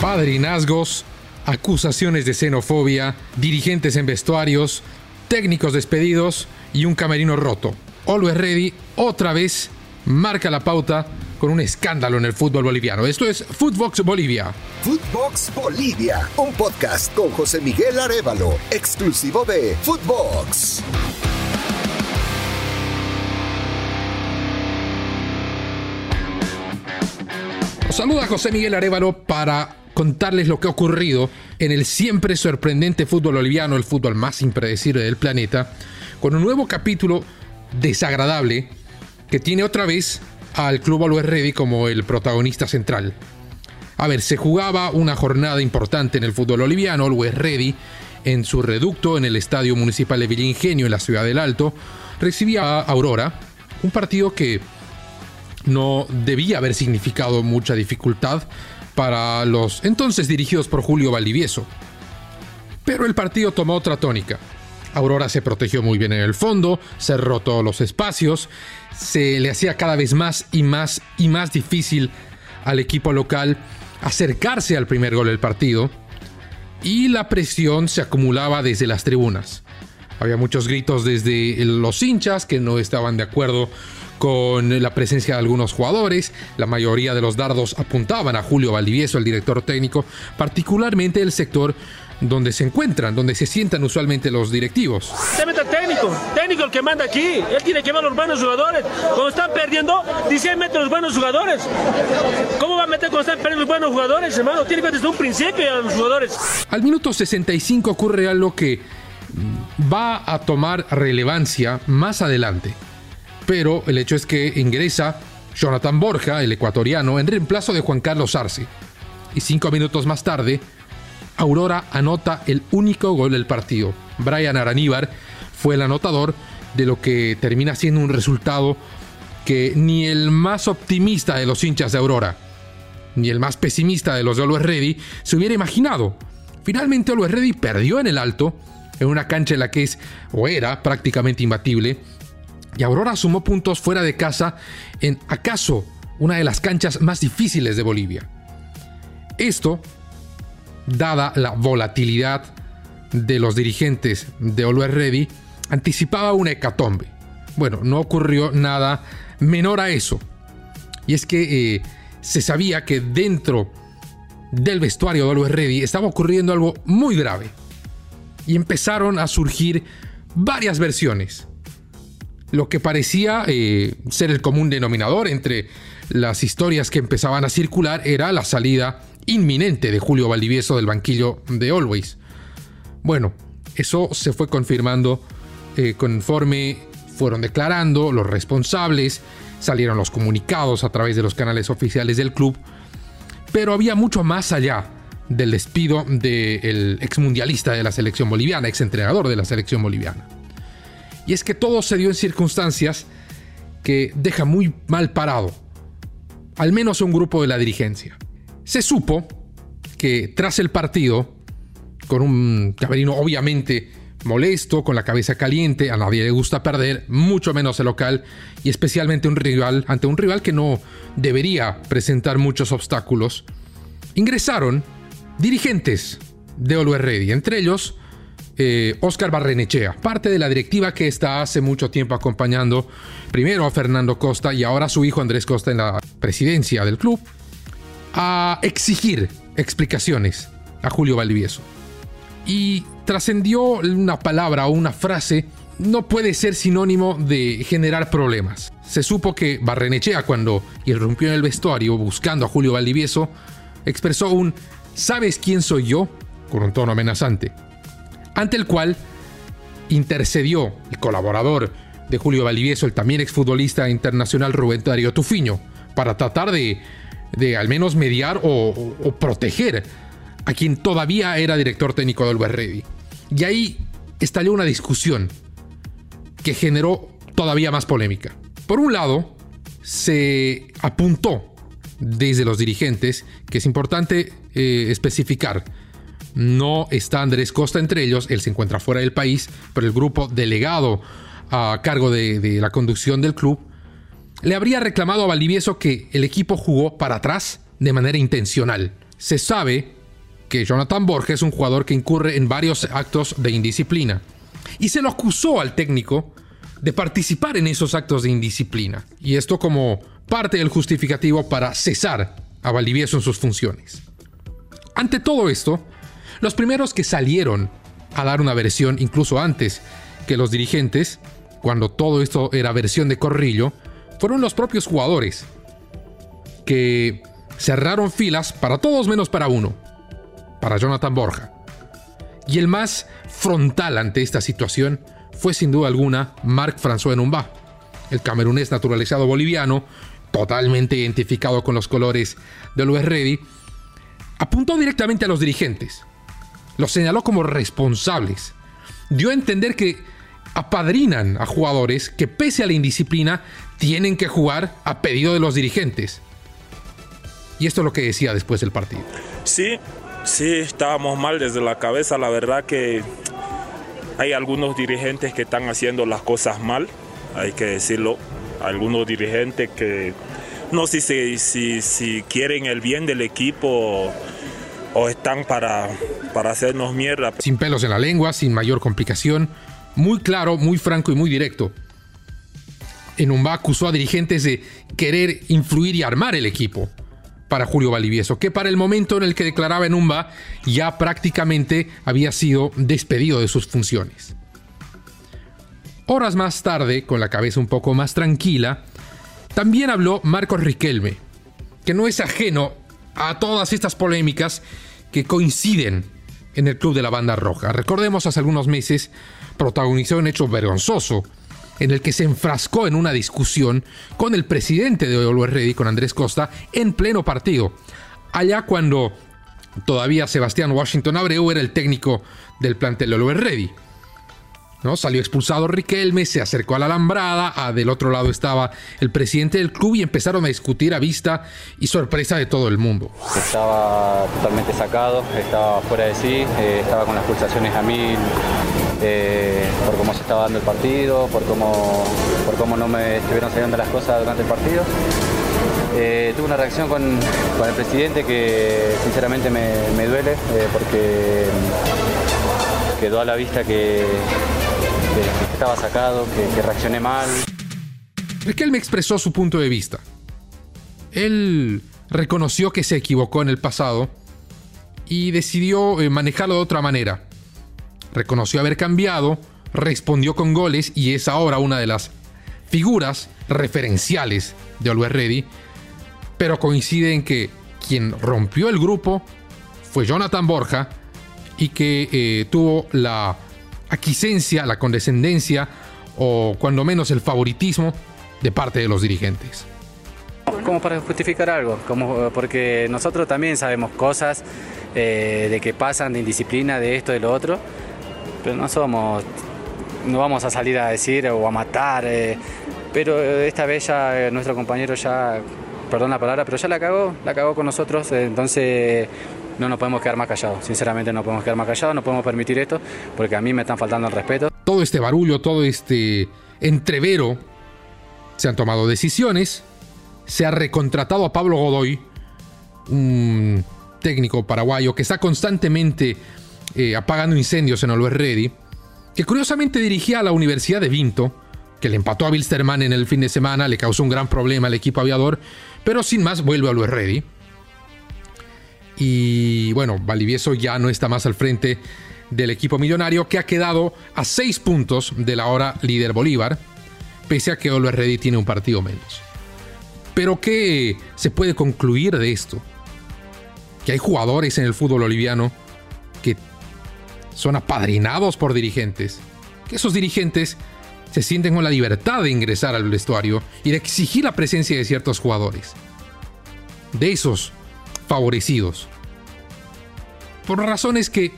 Padrinazgos, acusaciones de xenofobia, dirigentes en vestuarios, técnicos despedidos y un camerino roto. Always Ready otra vez marca la pauta con un escándalo en el fútbol boliviano. Esto es Footbox Bolivia. Footbox Bolivia, un podcast con José Miguel Arevalo, exclusivo de Footbox. Os saluda José Miguel Arevalo para contarles lo que ha ocurrido en el siempre sorprendente fútbol boliviano, el fútbol más impredecible del planeta, con un nuevo capítulo desagradable que tiene otra vez al Club Always Ready como el protagonista central. A ver, se jugaba una jornada importante en el fútbol boliviano, Always Ready, en su reducto en el Estadio Municipal de Villa Ingenio en la ciudad del Alto, recibía a Aurora, un partido que no debía haber significado mucha dificultad para los entonces dirigidos por Julio Valdivieso. Pero el partido tomó otra tónica. Aurora se protegió muy bien en el fondo, cerró todos los espacios, se le hacía cada vez más y más y más difícil al equipo local acercarse al primer gol del partido y la presión se acumulaba desde las tribunas. Había muchos gritos desde los hinchas que no estaban de acuerdo con la presencia de algunos jugadores. La mayoría de los dardos apuntaban a Julio Valdivieso, el director técnico, particularmente el sector donde se encuentran, donde se sientan usualmente los directivos. Se mete el técnico, técnico el que manda aquí, él tiene que ver a los buenos jugadores. Cuando están perdiendo, dice mete los buenos jugadores. ¿Cómo va a meter cuando están perdiendo los buenos jugadores, hermano? Tiene que ver desde un principio a los jugadores. Al minuto 65 ocurre algo que va a tomar relevancia más adelante pero el hecho es que ingresa Jonathan Borja, el ecuatoriano, en reemplazo de Juan Carlos Arce. Y cinco minutos más tarde, Aurora anota el único gol del partido. Brian Araníbar fue el anotador de lo que termina siendo un resultado que ni el más optimista de los hinchas de Aurora, ni el más pesimista de los de Always Ready se hubiera imaginado. Finalmente Always Ready perdió en el alto, en una cancha en la que es o era prácticamente imbatible, y Aurora sumó puntos fuera de casa en acaso una de las canchas más difíciles de Bolivia. Esto, dada la volatilidad de los dirigentes de Always Ready, anticipaba una hecatombe. Bueno, no ocurrió nada menor a eso. Y es que eh, se sabía que dentro del vestuario de Always Ready estaba ocurriendo algo muy grave. Y empezaron a surgir varias versiones lo que parecía eh, ser el común denominador entre las historias que empezaban a circular era la salida inminente de Julio Valdivieso del banquillo de Always. Bueno, eso se fue confirmando eh, conforme fueron declarando los responsables, salieron los comunicados a través de los canales oficiales del club, pero había mucho más allá del despido del exmundialista de la selección boliviana, exentrenador de la selección boliviana. Y es que todo se dio en circunstancias que deja muy mal parado, al menos a un grupo de la dirigencia. Se supo que tras el partido, con un camerino obviamente molesto, con la cabeza caliente, a nadie le gusta perder, mucho menos el local, y especialmente un rival, ante un rival que no debería presentar muchos obstáculos, ingresaron dirigentes de Always Ready, entre ellos eh, Oscar Barrenechea, parte de la directiva que está hace mucho tiempo acompañando primero a Fernando Costa y ahora a su hijo Andrés Costa en la presidencia del club, a exigir explicaciones a Julio Valdivieso. Y trascendió una palabra o una frase no puede ser sinónimo de generar problemas. Se supo que Barrenechea, cuando irrumpió en el vestuario buscando a Julio Valdivieso, expresó un ¿Sabes quién soy yo? con un tono amenazante ante el cual intercedió el colaborador de Julio Valdivieso, el también exfutbolista internacional Rubén Darío Tufiño, para tratar de, al menos mediar o, proteger a quien todavía era director técnico del Ready. Y ahí estalló una discusión que generó todavía más polémica. Por un lado, se apuntó desde los dirigentes que es importante eh, especificar no está Andrés Costa entre ellos, él se encuentra fuera del país, pero el grupo delegado a cargo de, la conducción del club le habría reclamado a Valdivieso que el equipo jugó para atrás de manera intencional, se sabe que Jonathan Borges es un jugador que incurre en varios actos de indisciplina. Y se lo acusó al técnico de participar en esos actos de indisciplina. Y esto como parte del justificativo para cesar a Valdivieso en sus funciones. Ante todo esto, los primeros que salieron a dar una versión incluso antes que los dirigentes, cuando todo esto era versión de corrillo, fueron los propios jugadores, que cerraron filas para todos menos para uno, para Jonathan Borja. Y el más frontal ante esta situación fue sin duda alguna Marc-François Numba, el camerunés naturalizado boliviano, totalmente identificado con los colores de Luis Ready, apuntó directamente a los dirigentes, los señaló como responsables, dio a entender que apadrinan a jugadores que pese a la indisciplina tienen que jugar a pedido de los dirigentes. Y esto es lo que decía después del partido. Sí, sí, estábamos mal desde la cabeza. La verdad que hay algunos dirigentes que están haciendo las cosas mal, hay que decirlo. Algunos dirigentes que no sé si, si, si quieren el bien del equipo o están para, para hacernos mierda. Sin pelos en la lengua, sin mayor complicación, muy claro, muy franco y muy directo. Enumba acusó a dirigentes de querer influir y armar el equipo para Julio Valivieso, que para el momento en el que declaraba Enumba ya prácticamente había sido despedido de sus funciones. Horas más tarde, con la cabeza un poco más tranquila, también habló Marcos Riquelme, que no es ajeno a todas estas polémicas que coinciden en el club de la banda roja. Recordemos hace algunos meses protagonizó un hecho vergonzoso en el que se enfrascó en una discusión con el presidente de Always Ready, con Andrés Costa, en pleno partido. Allá cuando todavía Sebastián Washington Abreu era el técnico del plantel de Ready. ¿No? Salió expulsado Riquelme, se acercó a la alambrada, a, del otro lado estaba el presidente del club y empezaron a discutir a vista y sorpresa de todo el mundo. Estaba totalmente sacado, estaba fuera de sí, eh, estaba con las pulsaciones a mil, eh, por cómo se estaba dando el partido, por cómo, por cómo no me estuvieron saliendo las cosas durante el partido. Eh, tuve una reacción con, el presidente que sinceramente me, duele eh, porque quedó a la vista que, estaba sacado, que, que reaccioné mal. Riquelme expresó su punto de vista. Él reconoció que se equivocó en el pasado y decidió manejarlo de otra manera reconoció haber cambiado, respondió con goles y es ahora una de las figuras referenciales de Always Ready, pero coincide en que quien rompió el grupo fue Jonathan Borja y que eh, tuvo la aquiescencia, la condescendencia o cuando menos el favoritismo de parte de los dirigentes. Como para justificar algo, como porque nosotros también sabemos cosas eh, de que pasan de indisciplina, de esto, de lo otro, pero no somos, no vamos a salir a decir o a matar, eh, pero esta vez ya eh, nuestro compañero ya, perdón la palabra, pero ya la cagó, la cagó con nosotros, entonces no nos podemos quedar más callados, sinceramente no podemos quedar más callados, no podemos permitir esto, porque a mí me están faltando el respeto. Todo este barullo, todo este entrevero, se han tomado decisiones, se ha recontratado a Pablo Godoy, un técnico paraguayo que está constantemente eh, apagando incendios en Always Ready, que curiosamente dirigía a la Universidad de Vinto, que le empató a Bilsterman en el fin de semana, le causó un gran problema al equipo aviador, pero sin más vuelve a Always Ready. Y bueno, Valdivieso ya no está más al frente del equipo millonario, que ha quedado a 6 puntos de la hora líder Bolívar, pese a que Always Ready tiene un partido menos. Pero ¿qué se puede concluir de esto? Que hay jugadores en el fútbol boliviano que son apadrinados por dirigentes, que esos dirigentes se sienten con la libertad de ingresar al vestuario y de exigir la presencia de ciertos jugadores. De esos favorecidos. Por razones que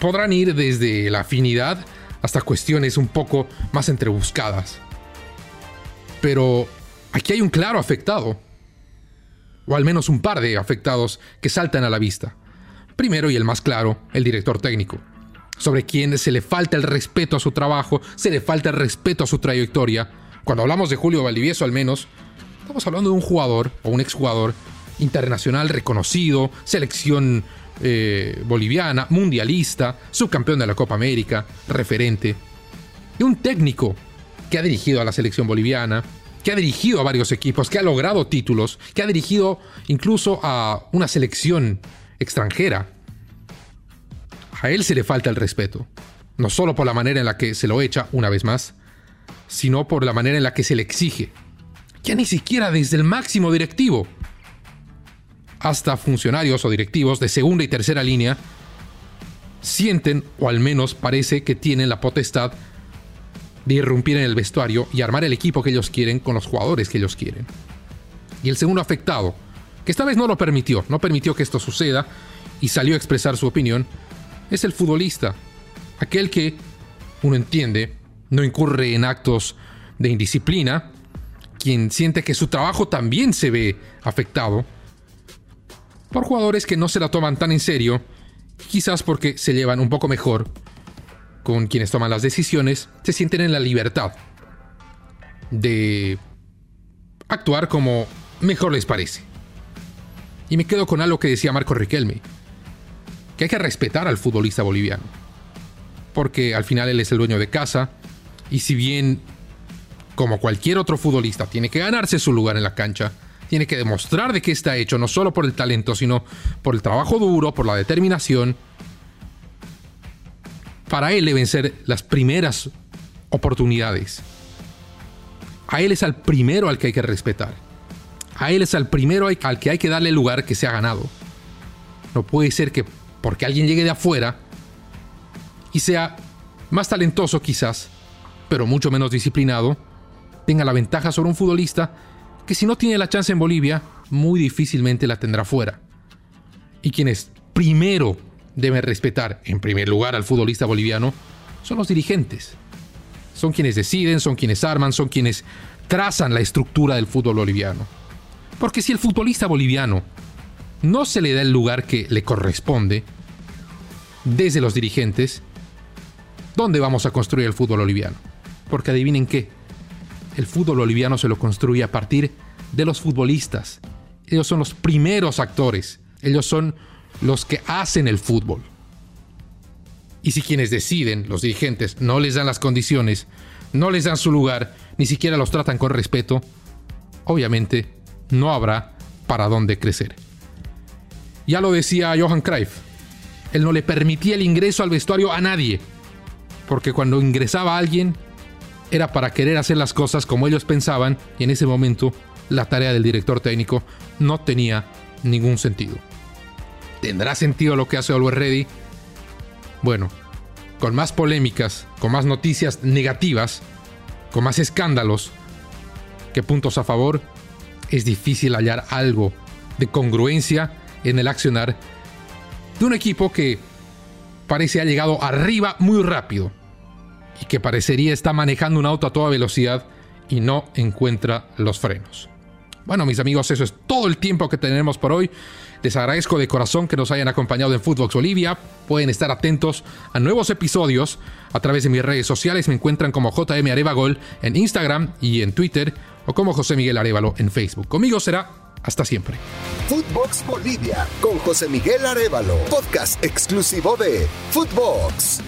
podrán ir desde la afinidad hasta cuestiones un poco más entrebuscadas. Pero aquí hay un claro afectado. O al menos un par de afectados que saltan a la vista. Primero y el más claro, el director técnico, sobre quien se le falta el respeto a su trabajo, se le falta el respeto a su trayectoria. Cuando hablamos de Julio Valdivieso al menos, estamos hablando de un jugador o un exjugador internacional reconocido, selección eh, boliviana, mundialista, subcampeón de la Copa América, referente. Y un técnico que ha dirigido a la selección boliviana, que ha dirigido a varios equipos, que ha logrado títulos, que ha dirigido incluso a una selección extranjera. A él se le falta el respeto, no solo por la manera en la que se lo echa una vez más, sino por la manera en la que se le exige. Ya ni siquiera desde el máximo directivo hasta funcionarios o directivos de segunda y tercera línea sienten, o al menos parece que tienen la potestad de irrumpir en el vestuario y armar el equipo que ellos quieren con los jugadores que ellos quieren. Y el segundo afectado, que esta vez no lo permitió, no permitió que esto suceda y salió a expresar su opinión, es el futbolista, aquel que, uno entiende, no incurre en actos de indisciplina, quien siente que su trabajo también se ve afectado, por jugadores que no se la toman tan en serio, quizás porque se llevan un poco mejor con quienes toman las decisiones, se sienten en la libertad de actuar como mejor les parece. Y me quedo con algo que decía Marco Riquelme, que hay que respetar al futbolista boliviano, porque al final él es el dueño de casa, y si bien, como cualquier otro futbolista, tiene que ganarse su lugar en la cancha, tiene que demostrar de qué está hecho, no solo por el talento, sino por el trabajo duro, por la determinación, para él deben ser las primeras oportunidades. A él es al primero al que hay que respetar. A él es al primero al que hay que darle el lugar que se ha ganado. No puede ser que porque alguien llegue de afuera y sea más talentoso quizás, pero mucho menos disciplinado, tenga la ventaja sobre un futbolista que si no tiene la chance en Bolivia, muy difícilmente la tendrá fuera. Y quienes primero deben respetar, en primer lugar, al futbolista boliviano son los dirigentes. Son quienes deciden, son quienes arman, son quienes trazan la estructura del fútbol boliviano. Porque si el futbolista boliviano no se le da el lugar que le corresponde desde los dirigentes, ¿dónde vamos a construir el fútbol boliviano? Porque adivinen qué, el fútbol boliviano se lo construye a partir de los futbolistas. Ellos son los primeros actores, ellos son los que hacen el fútbol. Y si quienes deciden, los dirigentes, no les dan las condiciones, no les dan su lugar, ni siquiera los tratan con respeto, obviamente no habrá para dónde crecer. Ya lo decía Johan Cruyff, él no le permitía el ingreso al vestuario a nadie, porque cuando ingresaba alguien era para querer hacer las cosas como ellos pensaban y en ese momento la tarea del director técnico no tenía ningún sentido. ¿Tendrá sentido lo que hace Always Ready? Bueno, con más polémicas, con más noticias negativas, con más escándalos que puntos a favor, es difícil hallar algo de congruencia en el accionar de un equipo que parece ha llegado arriba muy rápido y que parecería está manejando un auto a toda velocidad y no encuentra los frenos. Bueno, mis amigos, eso es todo el tiempo que tenemos por hoy. Les agradezco de corazón que nos hayan acompañado en Footbox Bolivia. Pueden estar atentos a nuevos episodios a través de mis redes sociales. Me encuentran como JM Arevagol en Instagram y en Twitter o como José Miguel Arevalo en Facebook. Conmigo será hasta siempre. Footbox Bolivia con José Miguel Arevalo, podcast exclusivo de Footbox.